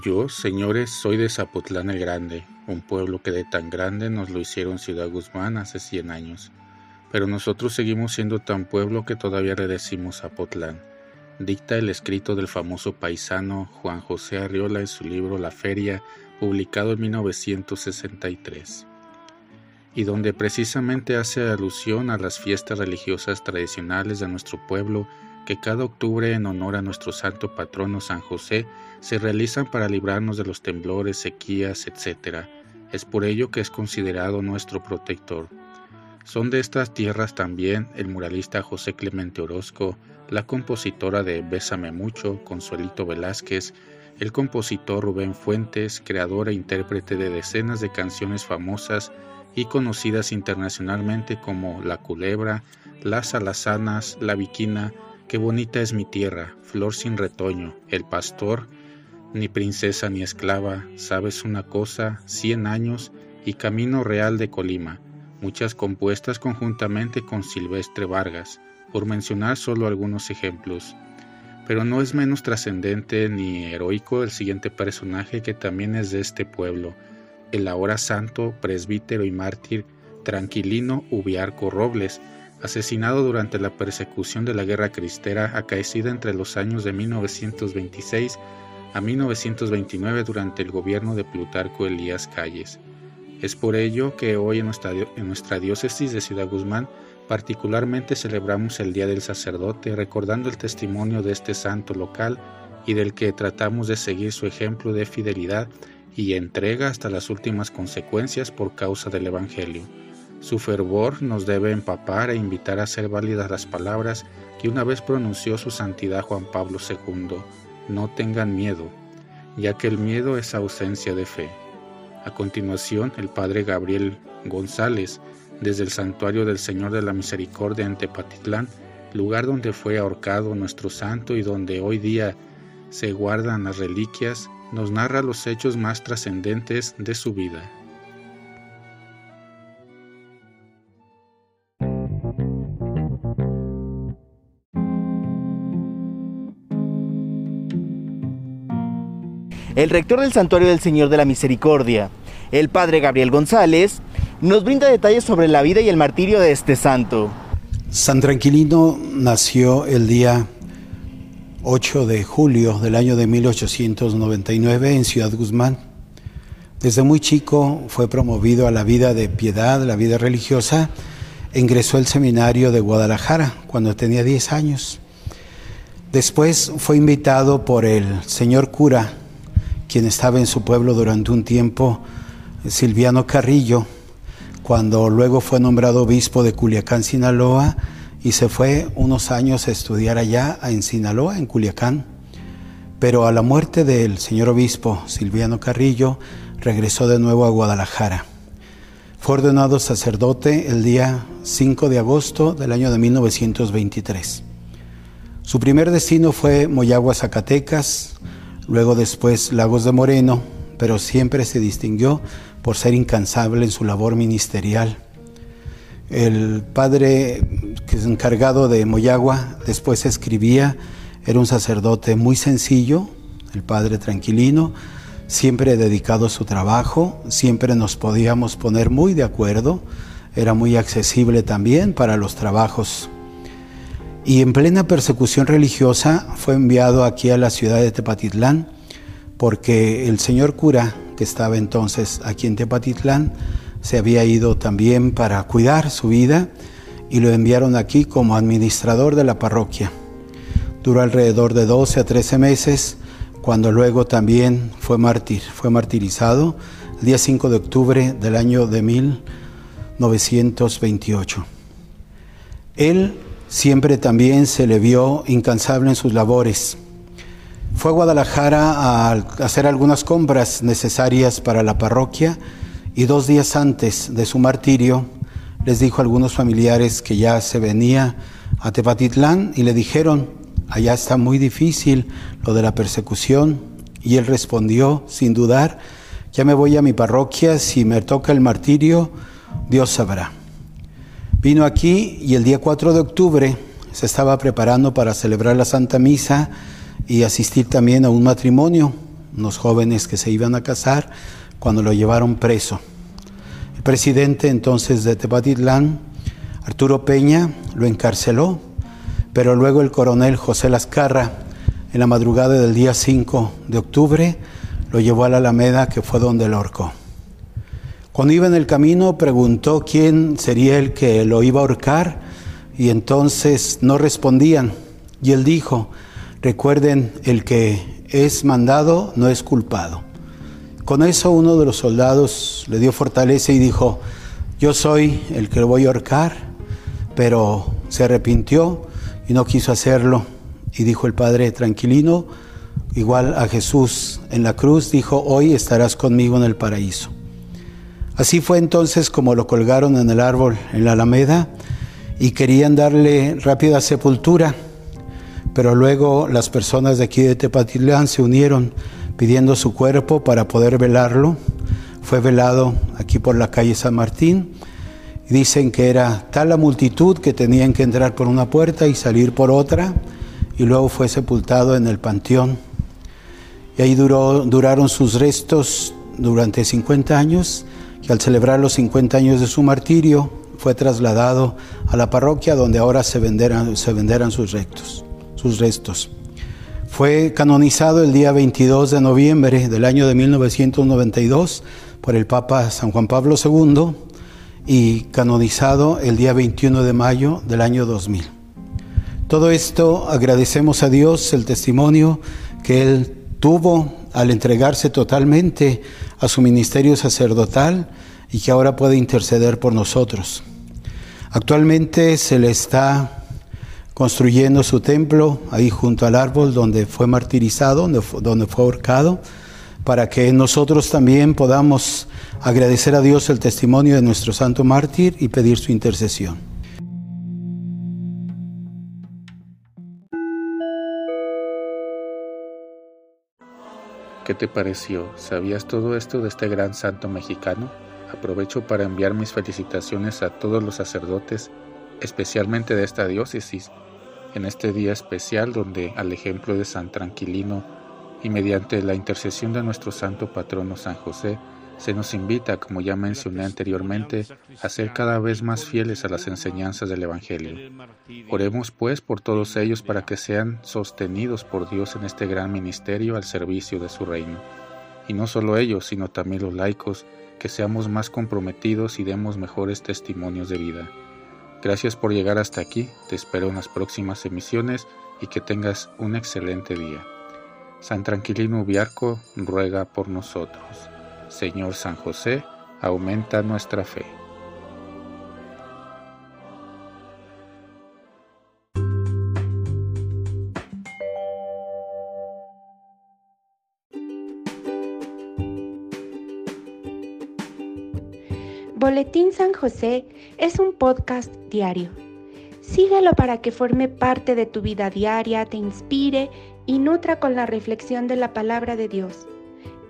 Yo, señores, soy de Zapotlán el Grande, un pueblo que de tan grande nos lo hicieron Ciudad Guzmán hace cien años. Pero nosotros seguimos siendo tan pueblo que todavía le decimos Zapotlán. Dicta el escrito del famoso paisano Juan José Arriola en su libro La Feria, publicado en 1963, y donde precisamente hace alusión a las fiestas religiosas tradicionales de nuestro pueblo que cada octubre en honor a nuestro santo patrono San José se realizan para librarnos de los temblores, sequías, etc. Es por ello que es considerado nuestro protector. Son de estas tierras también el muralista José Clemente Orozco, la compositora de Bésame mucho, Consuelito Velázquez, el compositor Rubén Fuentes, creador e intérprete de decenas de canciones famosas y conocidas internacionalmente como La Culebra, Las Alazanas, La Viquina, Qué bonita es mi tierra, flor sin retoño, el pastor, ni princesa ni esclava, sabes una cosa, cien años y Camino Real de Colima, muchas compuestas conjuntamente con Silvestre Vargas, por mencionar solo algunos ejemplos. Pero no es menos trascendente ni heroico el siguiente personaje que también es de este pueblo, el ahora santo, presbítero y mártir Tranquilino Ubiarco Robles, asesinado durante la persecución de la Guerra Cristera acaecida entre los años de 1926 a 1929 durante el gobierno de Plutarco Elías Calles. Es por ello que hoy en nuestra, en nuestra diócesis de Ciudad Guzmán particularmente celebramos el Día del Sacerdote recordando el testimonio de este santo local y del que tratamos de seguir su ejemplo de fidelidad y entrega hasta las últimas consecuencias por causa del Evangelio. Su fervor nos debe empapar e invitar a hacer válidas las palabras que una vez pronunció su santidad Juan Pablo II, no tengan miedo, ya que el miedo es ausencia de fe. A continuación, el padre Gabriel González, desde el santuario del Señor de la Misericordia en Tepatitlán, lugar donde fue ahorcado nuestro santo y donde hoy día se guardan las reliquias, nos narra los hechos más trascendentes de su vida. El rector del Santuario del Señor de la Misericordia, el padre Gabriel González, nos brinda detalles sobre la vida y el martirio de este santo. San Tranquilino nació el día 8 de julio del año de 1899 en Ciudad Guzmán. Desde muy chico fue promovido a la vida de piedad, la vida religiosa, ingresó al seminario de Guadalajara cuando tenía 10 años. Después fue invitado por el señor cura quien estaba en su pueblo durante un tiempo, Silviano Carrillo, cuando luego fue nombrado obispo de Culiacán, Sinaloa, y se fue unos años a estudiar allá en Sinaloa, en Culiacán. Pero a la muerte del señor obispo Silviano Carrillo, regresó de nuevo a Guadalajara. Fue ordenado sacerdote el día 5 de agosto del año de 1923. Su primer destino fue Moyagua, Zacatecas, luego después Lagos de Moreno, pero siempre se distinguió por ser incansable en su labor ministerial. El padre que es encargado de Moyagua después escribía, era un sacerdote muy sencillo, el padre tranquilino, siempre dedicado a su trabajo, siempre nos podíamos poner muy de acuerdo, era muy accesible también para los trabajos y en plena persecución religiosa fue enviado aquí a la ciudad de Tepatitlán porque el señor cura que estaba entonces aquí en Tepatitlán se había ido también para cuidar su vida y lo enviaron aquí como administrador de la parroquia. Duró alrededor de 12 a 13 meses cuando luego también fue mártir, fue martirizado el día 5 de octubre del año de 1928. Él Siempre también se le vio incansable en sus labores. Fue a Guadalajara a hacer algunas compras necesarias para la parroquia y dos días antes de su martirio les dijo a algunos familiares que ya se venía a Tepatitlán y le dijeron, allá está muy difícil lo de la persecución. Y él respondió sin dudar, ya me voy a mi parroquia, si me toca el martirio, Dios sabrá. Vino aquí y el día 4 de octubre se estaba preparando para celebrar la Santa Misa y asistir también a un matrimonio. unos jóvenes que se iban a casar, cuando lo llevaron preso. El presidente entonces de Tepatitlán, Arturo Peña, lo encarceló, pero luego el coronel José Lascarra, en la madrugada del día 5 de octubre, lo llevó a la Alameda, que fue donde lo ahorcó. Cuando iba en el camino preguntó quién sería el que lo iba a ahorcar y entonces no respondían. Y él dijo, recuerden, el que es mandado no es culpado. Con eso uno de los soldados le dio fortaleza y dijo, yo soy el que lo voy a ahorcar, pero se arrepintió y no quiso hacerlo. Y dijo el Padre tranquilino, igual a Jesús en la cruz, dijo, hoy estarás conmigo en el paraíso. Así fue entonces como lo colgaron en el árbol en la Alameda y querían darle rápida sepultura, pero luego las personas de aquí de Tepatitlán se unieron pidiendo su cuerpo para poder velarlo. Fue velado aquí por la calle San Martín. Dicen que era tal la multitud que tenían que entrar por una puerta y salir por otra, y luego fue sepultado en el panteón. Y ahí duraron sus restos durante 50 años que al celebrar los 50 años de su martirio fue trasladado a la parroquia donde ahora se venderan, se venderan sus, restos, sus restos. Fue canonizado el día 22 de noviembre del año de 1992 por el Papa San Juan Pablo II y canonizado el día 21 de mayo del año 2000. Todo esto agradecemos a Dios el testimonio que Él tuvo al entregarse totalmente a su ministerio sacerdotal y que ahora puede interceder por nosotros. Actualmente se le está construyendo su templo ahí junto al árbol donde fue martirizado, donde fue ahorcado, para que nosotros también podamos agradecer a Dios el testimonio de nuestro santo mártir y pedir su intercesión. ¿Qué te pareció? ¿Sabías todo esto de este gran santo mexicano? Aprovecho para enviar mis felicitaciones a todos los sacerdotes, especialmente de esta diócesis, en este día especial donde, al ejemplo de San Tranquilino y mediante la intercesión de nuestro santo patrono San José, se nos invita, como ya mencioné anteriormente, a ser cada vez más fieles a las enseñanzas del Evangelio. Oremos pues por todos ellos para que sean sostenidos por Dios en este gran ministerio al servicio de su reino. Y no solo ellos, sino también los laicos, que seamos más comprometidos y demos mejores testimonios de vida. Gracias por llegar hasta aquí, te espero en las próximas emisiones y que tengas un excelente día. San Tranquilino Ubiarco ruega por nosotros. Señor San José, aumenta nuestra fe. Boletín San José es un podcast diario. Síguelo para que forme parte de tu vida diaria, te inspire y nutra con la reflexión de la palabra de Dios.